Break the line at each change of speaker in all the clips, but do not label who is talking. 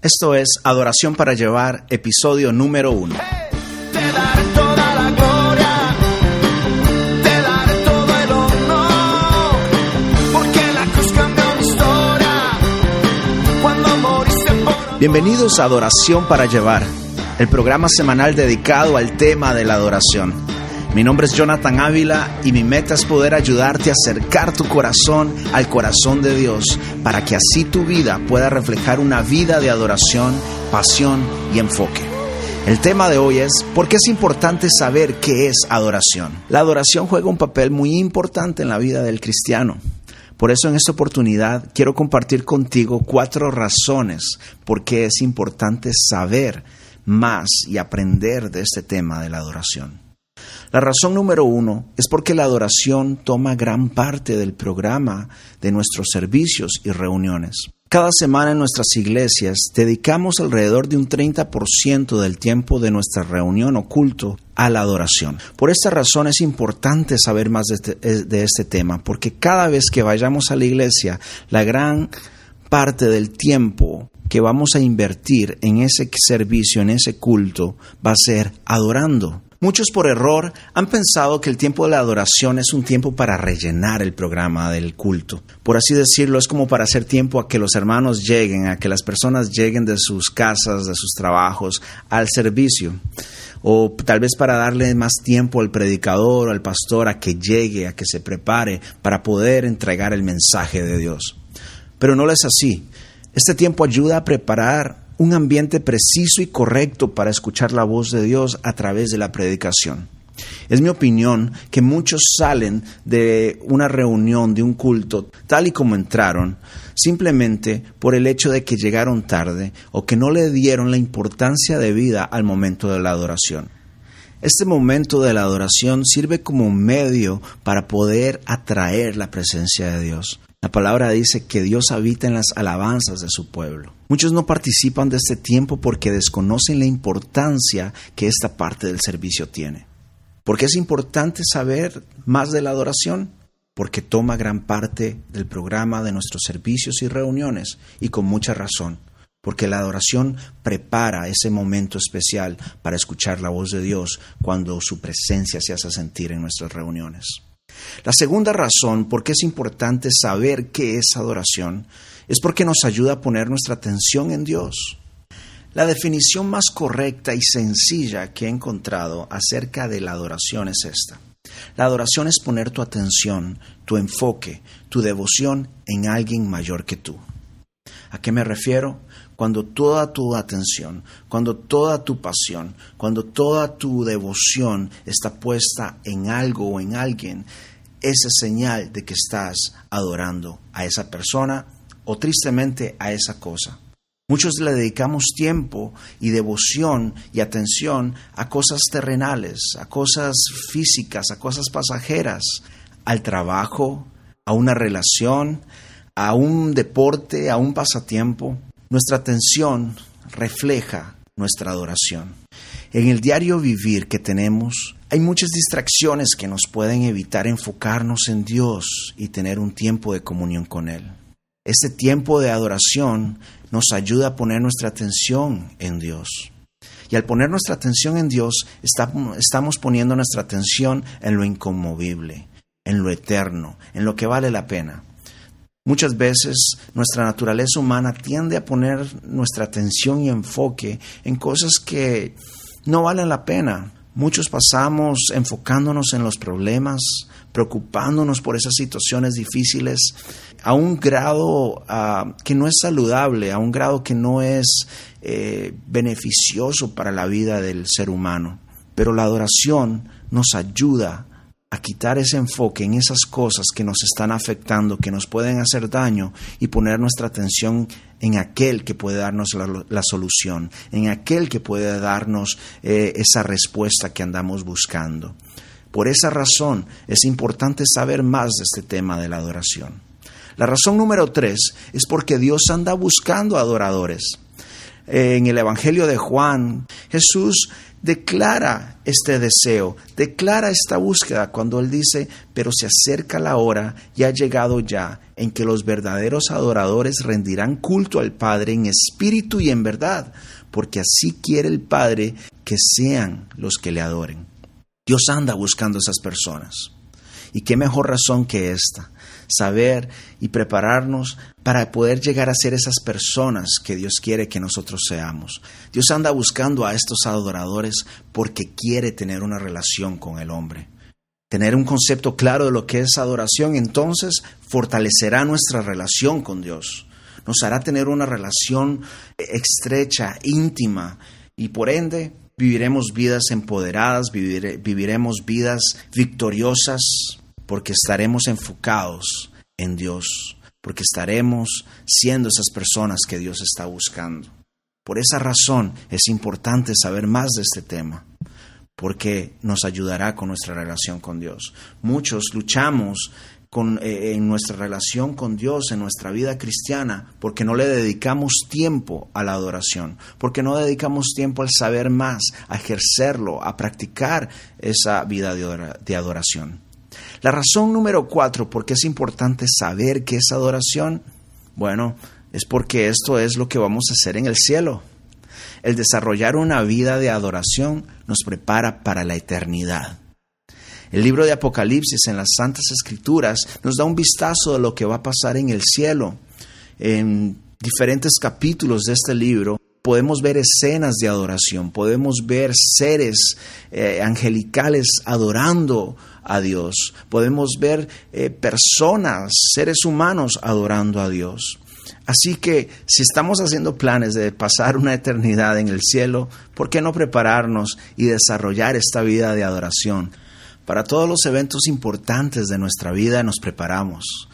Esto es Adoración para Llevar, episodio número uno. Bienvenidos a Adoración para Llevar, el programa semanal dedicado al tema de la adoración. Mi nombre es Jonathan Ávila y mi meta es poder ayudarte a acercar tu corazón al corazón de Dios para que así tu vida pueda reflejar una vida de adoración, pasión y enfoque. El tema de hoy es ¿por qué es importante saber qué es adoración? La adoración juega un papel muy importante en la vida del cristiano. Por eso en esta oportunidad quiero compartir contigo cuatro razones por qué es importante saber más y aprender de este tema de la adoración. La razón número uno es porque la adoración toma gran parte del programa de nuestros servicios y reuniones. Cada semana en nuestras iglesias dedicamos alrededor de un 30% del tiempo de nuestra reunión o culto a la adoración. Por esta razón es importante saber más de este, de este tema, porque cada vez que vayamos a la iglesia, la gran parte del tiempo que vamos a invertir en ese servicio, en ese culto, va a ser adorando. Muchos por error han pensado que el tiempo de la adoración es un tiempo para rellenar el programa del culto. Por así decirlo, es como para hacer tiempo a que los hermanos lleguen, a que las personas lleguen de sus casas, de sus trabajos, al servicio. O tal vez para darle más tiempo al predicador o al pastor a que llegue, a que se prepare para poder entregar el mensaje de Dios. Pero no es así. Este tiempo ayuda a preparar un ambiente preciso y correcto para escuchar la voz de Dios a través de la predicación. Es mi opinión que muchos salen de una reunión, de un culto, tal y como entraron, simplemente por el hecho de que llegaron tarde o que no le dieron la importancia de vida al momento de la adoración. Este momento de la adoración sirve como medio para poder atraer la presencia de Dios. La palabra dice que Dios habita en las alabanzas de su pueblo. Muchos no participan de este tiempo porque desconocen la importancia que esta parte del servicio tiene. ¿Por qué es importante saber más de la adoración? Porque toma gran parte del programa de nuestros servicios y reuniones y con mucha razón. Porque la adoración prepara ese momento especial para escuchar la voz de Dios cuando su presencia se hace sentir en nuestras reuniones. La segunda razón por qué es importante saber qué es adoración es porque nos ayuda a poner nuestra atención en Dios. La definición más correcta y sencilla que he encontrado acerca de la adoración es esta. La adoración es poner tu atención, tu enfoque, tu devoción en alguien mayor que tú. ¿A qué me refiero? Cuando toda tu atención, cuando toda tu pasión, cuando toda tu devoción está puesta en algo o en alguien, esa señal de que estás adorando a esa persona o tristemente a esa cosa. Muchos le dedicamos tiempo y devoción y atención a cosas terrenales, a cosas físicas, a cosas pasajeras, al trabajo, a una relación, a un deporte, a un pasatiempo. Nuestra atención refleja nuestra adoración. En el diario vivir que tenemos, hay muchas distracciones que nos pueden evitar enfocarnos en Dios y tener un tiempo de comunión con Él. Este tiempo de adoración nos ayuda a poner nuestra atención en Dios. Y al poner nuestra atención en Dios, estamos poniendo nuestra atención en lo inconmovible, en lo eterno, en lo que vale la pena. Muchas veces nuestra naturaleza humana tiende a poner nuestra atención y enfoque en cosas que no valen la pena, Muchos pasamos enfocándonos en los problemas, preocupándonos por esas situaciones difíciles a un grado uh, que no es saludable, a un grado que no es eh, beneficioso para la vida del ser humano. Pero la adoración nos ayuda a quitar ese enfoque en esas cosas que nos están afectando, que nos pueden hacer daño y poner nuestra atención en aquel que puede darnos la, solución, en aquel que puede darnos eh, esa respuesta que andamos buscando. Por esa razón es importante saber más de este tema de la adoración. La razón número tres es porque Dios anda buscando adoradores. En el Evangelio de Juan, Jesús declara este deseo, declara esta búsqueda cuando Él dice, pero se acerca la hora y ha llegado ya en que los verdaderos adoradores rendirán culto al Padre en espíritu y en verdad, porque así quiere el Padre que sean los que le adoren. Dios anda buscando esas personas. ¿Y qué mejor razón que esta? Saber y prepararnos para poder llegar a ser esas personas que Dios quiere que nosotros seamos. Dios anda buscando a estos adoradores porque quiere tener una relación con el hombre. Tener un concepto claro de lo que es adoración entonces fortalecerá nuestra relación con Dios. Nos hará tener una relación estrecha, íntima y por ende viviremos vidas empoderadas, viviremos vidas victoriosas porque estaremos enfocados en Dios, porque estaremos siendo esas personas que Dios está buscando. Por esa razón es importante saber más de este tema, porque nos ayudará con nuestra relación con Dios. Muchos luchamos con, eh, en nuestra relación con Dios, en nuestra vida cristiana, porque no le dedicamos tiempo a la adoración, porque no dedicamos tiempo al saber más, a ejercerlo, a practicar esa vida de adoración. La razón número cuatro, por qué es importante saber qué es adoración, bueno, es porque esto es lo que vamos a hacer en el cielo. El desarrollar una vida de adoración nos prepara para la eternidad. El libro de Apocalipsis en las Santas Escrituras nos da un vistazo de lo que va a pasar en el cielo. En diferentes capítulos de este libro podemos ver escenas de adoración, podemos ver seres eh, angelicales adorando a Dios, podemos ver eh, personas, seres humanos adorando a Dios. Así que si estamos haciendo planes de pasar una eternidad en el cielo, ¿por qué no prepararnos y desarrollar esta vida de adoración? Para todos los eventos importantes de nuestra vida nos preparamos.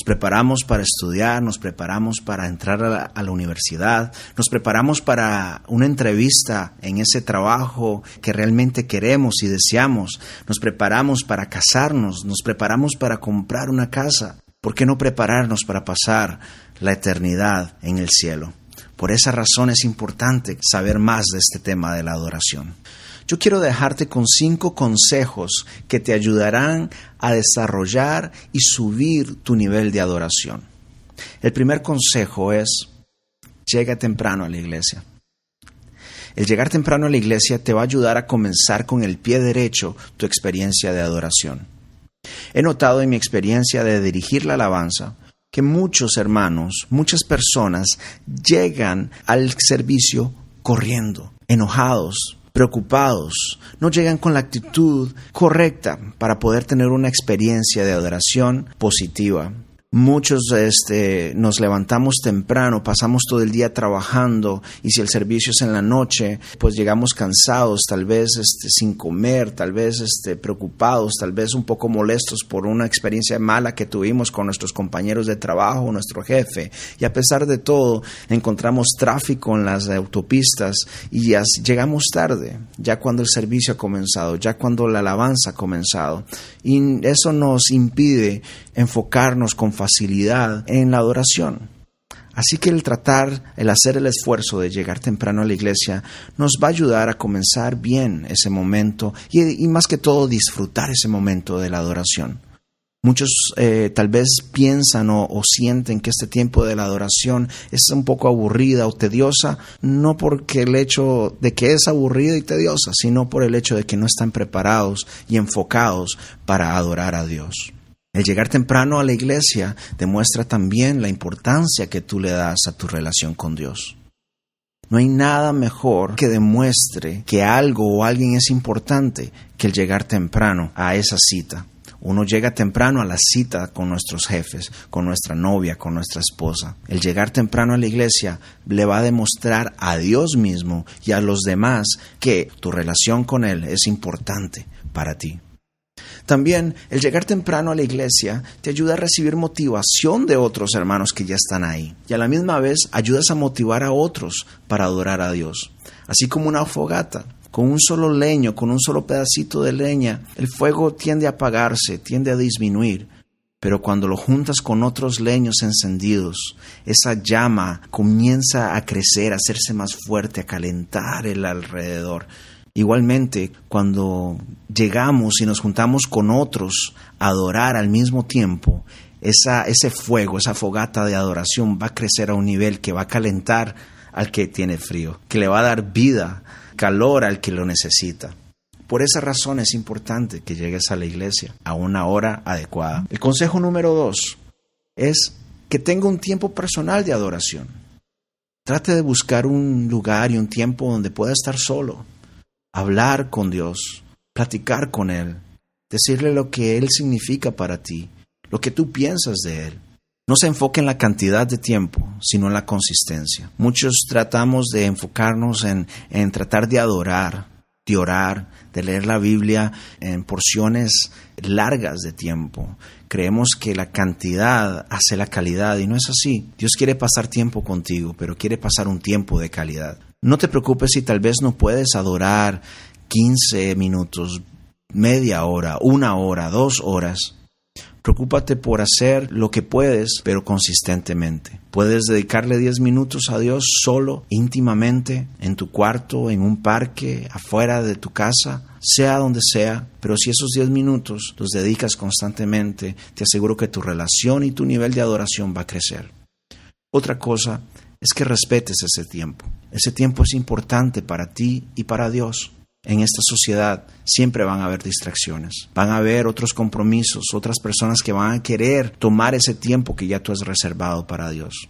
Nos preparamos para estudiar, nos preparamos para entrar a la, universidad, nos preparamos para una entrevista en ese trabajo que realmente queremos y deseamos, nos preparamos para casarnos, nos preparamos para comprar una casa. ¿Por qué no prepararnos para pasar la eternidad en el cielo? Por esa razón es importante saber más de este tema de la adoración yo quiero dejarte con cinco consejos que te ayudarán a desarrollar y subir tu nivel de adoración. El primer consejo es, llega temprano a la iglesia. El llegar temprano a la iglesia te va a ayudar a comenzar con el pie derecho tu experiencia de adoración. He notado en mi experiencia de dirigir la alabanza que muchos hermanos, muchas personas llegan al servicio corriendo, enojados, preocupados, no llegan con la actitud correcta para poder tener una experiencia de adoración positiva. Muchos este, nos levantamos temprano, pasamos todo el día trabajando y si el servicio es en la noche, pues llegamos cansados, tal vez este, sin comer, tal vez este, preocupados, tal vez un poco molestos por una experiencia mala que tuvimos con nuestros compañeros de trabajo, nuestro jefe. Y a pesar de todo, encontramos tráfico en las autopistas y ya llegamos tarde, ya cuando el servicio ha comenzado, ya cuando la alabanza ha comenzado. Y eso nos impide enfocarnos con facilidad en la adoración. Así que el tratar, el hacer el esfuerzo de llegar temprano a la iglesia nos va a ayudar a comenzar bien ese momento y, más que todo disfrutar ese momento de la adoración. Muchos eh, tal vez piensan o, o, sienten que este tiempo de la adoración es un poco aburrida o tediosa, no porque el hecho de que es aburrida y tediosa, sino por el hecho de que no están preparados y enfocados para adorar a Dios. El llegar temprano a la iglesia demuestra también la importancia que tú le das a tu relación con Dios. No hay nada mejor que demuestre que algo o alguien es importante que el llegar temprano a esa cita. Uno llega temprano a la cita con nuestros jefes, con nuestra novia, con nuestra esposa. El llegar temprano a la iglesia le va a demostrar a Dios mismo y a los demás que tu relación con Él es importante para ti. También el llegar temprano a la iglesia te ayuda a recibir motivación de otros hermanos que ya están ahí. Y a la misma vez ayudas a motivar a otros para adorar a Dios. Así como una fogata. Con un solo leño, con un solo pedacito de leña, el fuego tiende a apagarse, tiende a disminuir. Pero cuando lo juntas con otros leños encendidos, esa llama comienza a crecer, a hacerse más fuerte, a calentar el alrededor. Igualmente, cuando llegamos y nos juntamos con otros a adorar al mismo tiempo, esa, ese fuego, esa fogata de adoración va a crecer a un nivel que va a calentar al que tiene frío, que le va a dar vida, calor al que lo necesita. Por esa razón es importante que llegues a la iglesia a una hora adecuada. El consejo número dos es que tenga un tiempo personal de adoración. Trate de buscar un lugar y un tiempo donde pueda estar solo, hablar con Dios, platicar con Él, decirle lo que Él significa para ti, lo que tú piensas de Él. No se enfoque en la cantidad de tiempo, sino en la consistencia. Muchos tratamos de enfocarnos en, en tratar de adorar, de orar, de leer la Biblia en porciones largas de tiempo. Creemos que la cantidad hace la calidad y no es así. Dios quiere pasar tiempo contigo, pero quiere pasar un tiempo de calidad. No te preocupes si tal vez no puedes adorar 15 minutos, media hora, una hora, dos horas. Preocúpate por hacer lo que puedes, pero consistentemente. Puedes dedicarle 10 minutos a Dios solo, íntimamente, en tu cuarto, en un parque, afuera de tu casa, sea donde sea, pero si esos 10 minutos los dedicas constantemente, te aseguro que tu relación y tu nivel de adoración va a crecer. Otra cosa es que respetes ese tiempo. Ese tiempo es importante para ti y para Dios en esta sociedad siempre van a haber distracciones, van a haber otros compromisos, otras personas que van a querer tomar ese tiempo que ya tú has reservado para Dios.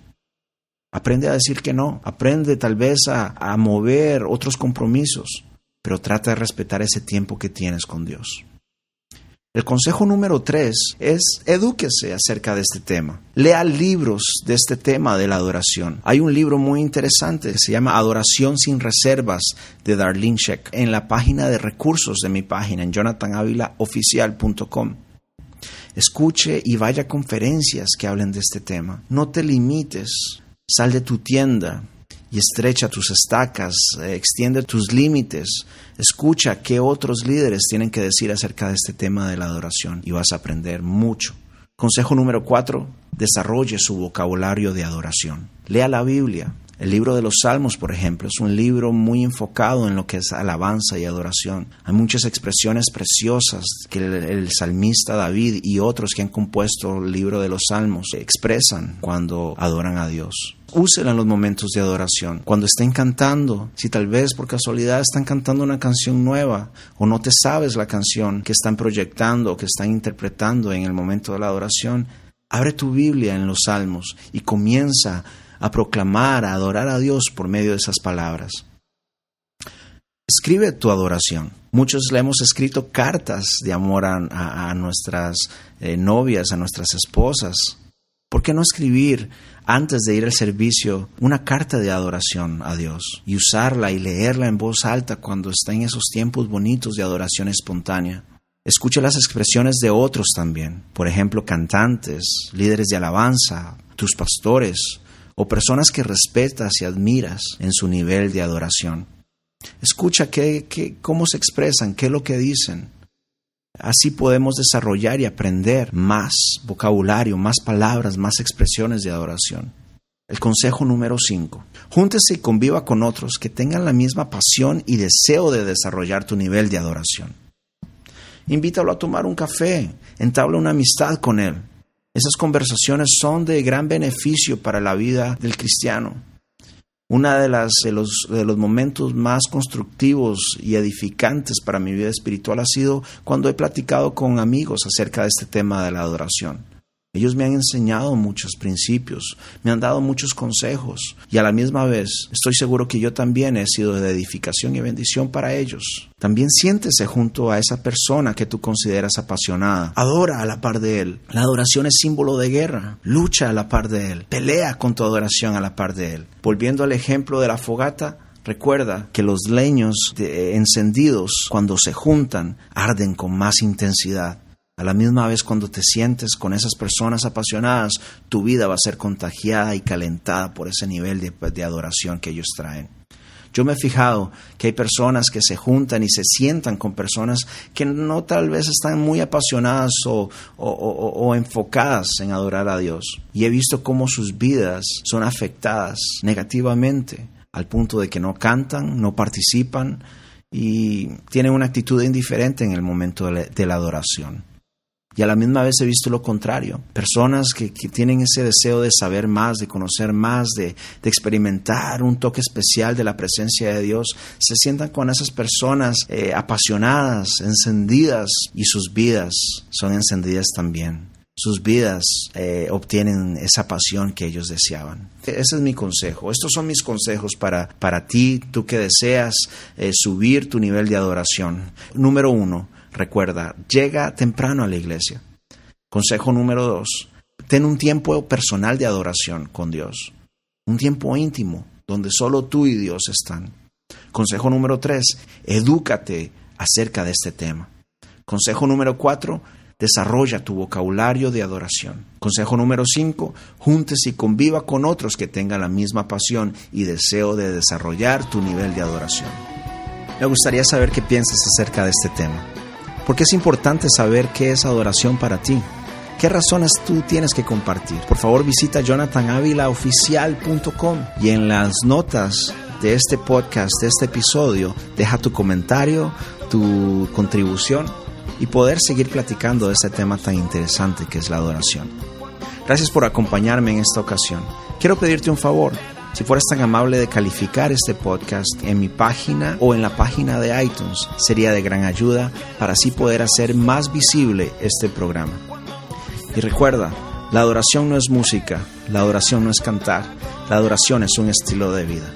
Aprende a decir que no, aprende tal vez a, a mover otros compromisos, pero trata de respetar ese tiempo que tienes con Dios. El consejo número tres es edúquese acerca de este tema. Lea libros de este tema de la adoración. Hay un libro muy interesante que se llama Adoración sin reservas de Darlene Sheck en la página de recursos de mi página en jonathanavilaoficial.com. Escuche y vaya a conferencias que hablen de este tema. No te limites. Sal de tu tienda, y estrecha tus estacas, eh, extiende tus límites, escucha qué otros líderes tienen que decir acerca de este tema de la adoración y vas a aprender mucho. Consejo número cuatro, desarrolle su vocabulario de adoración. Lea la Biblia. El libro de los Salmos, por ejemplo, es un libro muy enfocado en lo que es alabanza y adoración. Hay muchas expresiones preciosas que el, el salmista David y otros que han compuesto el libro de los Salmos expresan cuando adoran a Dios úsela en los momentos de adoración. Cuando estén cantando, si tal vez por casualidad están cantando una canción nueva o no te sabes la canción que están proyectando o que están interpretando en el momento de la adoración, abre tu Biblia en los salmos y comienza a proclamar, a adorar a Dios por medio de esas palabras. Escribe tu adoración. Muchos le hemos escrito cartas de amor a, nuestras eh, novias, a nuestras esposas. ¿Por qué no escribir antes de ir al servicio una carta de adoración a Dios y usarla y leerla en voz alta cuando está en esos tiempos bonitos de adoración espontánea. Escucha las expresiones de otros también, por ejemplo, cantantes, líderes de alabanza, tus pastores o personas que respetas y admiras en su nivel de adoración. Escucha qué, cómo se expresan, qué es lo que dicen. Así podemos desarrollar y aprender más vocabulario, más palabras, más expresiones de adoración. El consejo número 5. Júntese y conviva con otros que tengan la misma pasión y deseo de desarrollar tu nivel de adoración. Invítalo a tomar un café, entabla una amistad con él. Esas conversaciones son de gran beneficio para la vida del cristiano. Uno de, las, de, los, de los momentos más constructivos y edificantes para mi vida espiritual ha sido cuando he platicado con amigos acerca de este tema de la adoración. Ellos me han enseñado muchos principios, me han dado muchos consejos y a la misma vez estoy seguro que yo también he sido de edificación y bendición para ellos. También siéntese junto a esa persona que tú consideras apasionada. Adora a la par de él. La adoración es símbolo de guerra. Lucha a la par de él. Pelea con tu adoración a la par de él. Volviendo al ejemplo de la fogata, Recuerda que los leños encendidos cuando se juntan arden con más intensidad. A la misma vez cuando te sientes con esas personas apasionadas, tu vida va a ser contagiada y calentada por ese nivel de, adoración que ellos traen. Yo me he fijado que hay personas que se juntan y se sientan con personas que no tal vez están muy apasionadas o, enfocadas en adorar a Dios. Y he visto cómo sus vidas son afectadas negativamente al punto de que no cantan, no participan y tienen una actitud indiferente en el momento de la adoración. Y a la misma vez he visto lo contrario. Personas que, que tienen ese deseo de saber más, de conocer más, de, de, experimentar un toque especial de la presencia de Dios, se sientan con esas personas eh, apasionadas, encendidas, y sus vidas son encendidas también. Sus vidas eh, obtienen esa pasión que ellos deseaban. Ese es mi consejo. Estos son mis consejos para, para ti, tú que deseas eh, subir tu nivel de adoración. Número uno, Recuerda, llega temprano a la iglesia. Consejo número dos, ten un tiempo personal de adoración con Dios. Un tiempo íntimo, donde solo tú y Dios están. Consejo número tres, edúcate acerca de este tema. Consejo número cuatro, desarrolla tu vocabulario de adoración. Consejo número cinco, juntes y conviva con otros que tengan la misma pasión y deseo de desarrollar tu nivel de adoración. Me gustaría saber qué piensas acerca de este tema porque es importante saber qué es adoración para ti. ¿Qué razones tú tienes que compartir? Por favor visita jonathanavilaoficial.com y en las notas de este podcast, de este episodio, deja tu comentario, tu contribución y poder seguir platicando de este tema tan interesante que es la adoración. Gracias por acompañarme en esta ocasión. Quiero pedirte un favor si fueras tan amable de calificar este podcast en mi página o en la página de iTunes, sería de gran ayuda para así poder hacer más visible este programa. Y recuerda, la adoración no es música, la adoración no es cantar, la adoración es un estilo de vida.